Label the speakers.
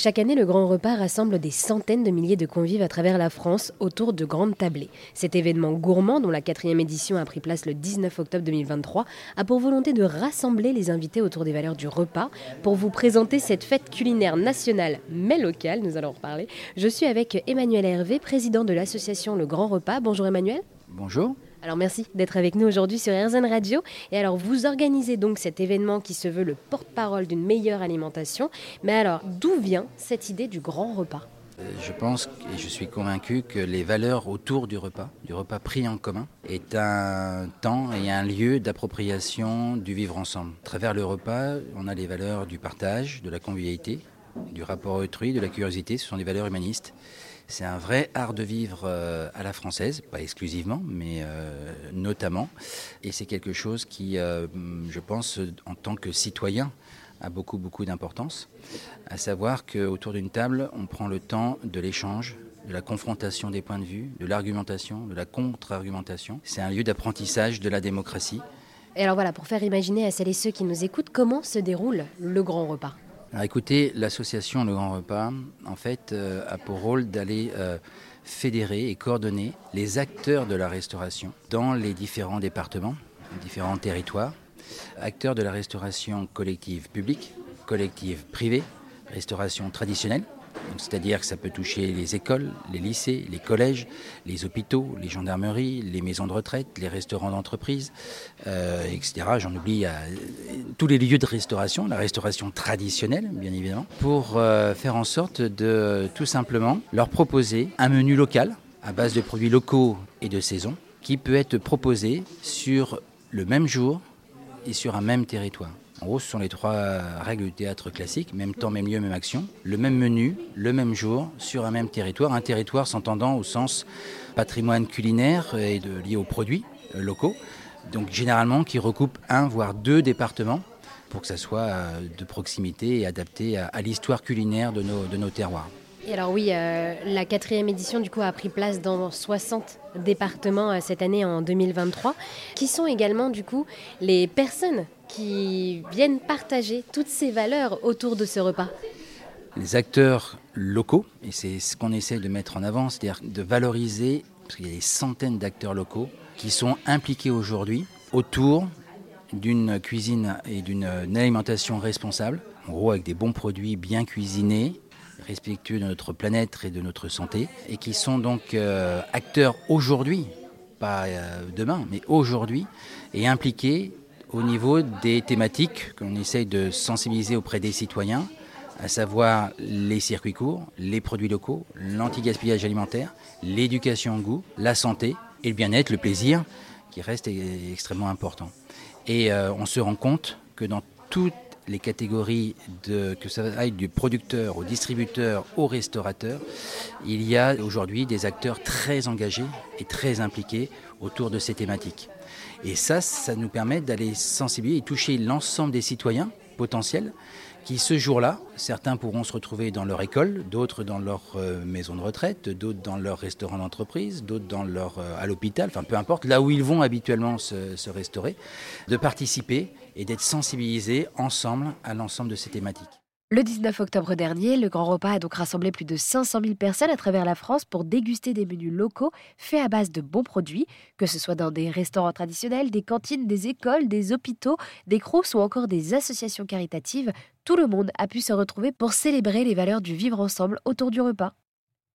Speaker 1: Chaque année, le Grand Repas rassemble des centaines de milliers de convives à travers la France autour de grandes tablées. Cet événement gourmand, dont la quatrième édition a pris place le 19 octobre 2023, a pour volonté de rassembler les invités autour des valeurs du repas. Pour vous présenter cette fête culinaire nationale mais locale, nous allons en reparler, je suis avec Emmanuel Hervé, président de l'association Le Grand Repas. Bonjour Emmanuel.
Speaker 2: Bonjour.
Speaker 1: Alors merci d'être avec nous aujourd'hui sur RZN Radio. Et alors vous organisez donc cet événement qui se veut le porte-parole d'une meilleure alimentation. Mais alors d'où vient cette idée du grand repas?
Speaker 2: Euh, je pense et je suis convaincu que les valeurs autour du repas, du repas pris en commun, est un temps et un lieu d'appropriation du vivre ensemble. À travers le repas, on a les valeurs du partage, de la convivialité, du rapport autrui, de la curiosité. Ce sont des valeurs humanistes. C'est un vrai art de vivre euh, à la française, pas exclusivement, mais euh, notamment. Et c'est quelque chose qui, euh, je pense, en tant que citoyen, a beaucoup, beaucoup d'importance. À savoir qu'autour d'une table, on prend le temps de l'échange, de la confrontation des points de vue, de l'argumentation, de la contre-argumentation. C'est un lieu d'apprentissage de la démocratie.
Speaker 1: Et alors voilà, pour faire imaginer à celles et ceux qui nous écoutent comment se déroule le grand repas.
Speaker 2: Écoutez, l'association Le Grand Repas, en fait, euh, a pour rôle d'aller euh, fédérer et coordonner les acteurs de la restauration dans les différents départements, différents territoires, acteurs de la restauration collective publique, collective privée, restauration traditionnelle, c'est-à-dire que ça peut toucher les écoles, les lycées, les collèges, les hôpitaux, les gendarmeries, les maisons de retraite, les restaurants d'entreprise, euh, etc. J'en oublie euh, tous les lieux de restauration, la restauration traditionnelle, bien évidemment, pour euh, faire en sorte de tout simplement leur proposer un menu local à base de produits locaux et de saison qui peut être proposé sur le même jour et sur un même territoire. En gros, ce sont les trois règles du théâtre classique, même temps, même lieu, même action. Le même menu, le même jour, sur un même territoire. Un territoire s'entendant au sens patrimoine culinaire et lié aux produits euh, locaux. Donc généralement qui recoupe un, voire deux départements pour que ça soit euh, de proximité et adapté à, l'histoire culinaire de nos terroirs.
Speaker 1: Alors oui, euh, la quatrième édition du coup a pris place dans 60 départements cette année en 2023, qui sont également du coup les personnes qui viennent partager toutes ces valeurs autour de ce repas.
Speaker 2: Les acteurs locaux, et c'est ce qu'on essaie de mettre en avant, c'est-à-dire de valoriser, parce qu'il y a des centaines d'acteurs locaux qui sont impliqués aujourd'hui autour d'une cuisine et d'une alimentation responsable, en gros avec des bons produits bien cuisinés, respectueux de notre planète et de notre santé, et qui sont donc euh, acteurs aujourd'hui, pas euh, demain, mais aujourd'hui, et impliqués au niveau des thématiques qu'on essaye de sensibiliser auprès des citoyens, à savoir les circuits courts, les produits locaux, l'anti-gaspillage alimentaire, l'éducation au goût, la santé et le bien-être, le plaisir, qui reste extrêmement important. Et euh, on se rend compte que dans toutes les catégories, que ça aille du producteur au distributeur au restaurateur, il y a aujourd'hui des acteurs très engagés et très impliqués autour de ces thématiques. Et ça, ça nous permet d'aller sensibiliser et toucher l'ensemble des citoyens potentiels qui, ce jour-là, certains pourront se retrouver dans leur école, d'autres dans leur euh, maison de retraite, d'autres dans leur restaurant d'entreprise, d'autres dans leur, euh, à l'hôpital, enfin peu importe, là où ils vont habituellement se, se restaurer, de participer et d'être sensibilisés ensemble à l'ensemble de ces thématiques.
Speaker 1: Le 19 octobre dernier, le Grand Repas a donc rassemblé plus de 500 000 personnes à travers la France pour déguster des menus locaux faits à base de bons produits, que ce soit dans des restaurants traditionnels, des cantines, des écoles, des hôpitaux, des crous ou encore des associations caritatives. Tout le monde a pu se retrouver pour célébrer les valeurs du vivre ensemble autour du repas.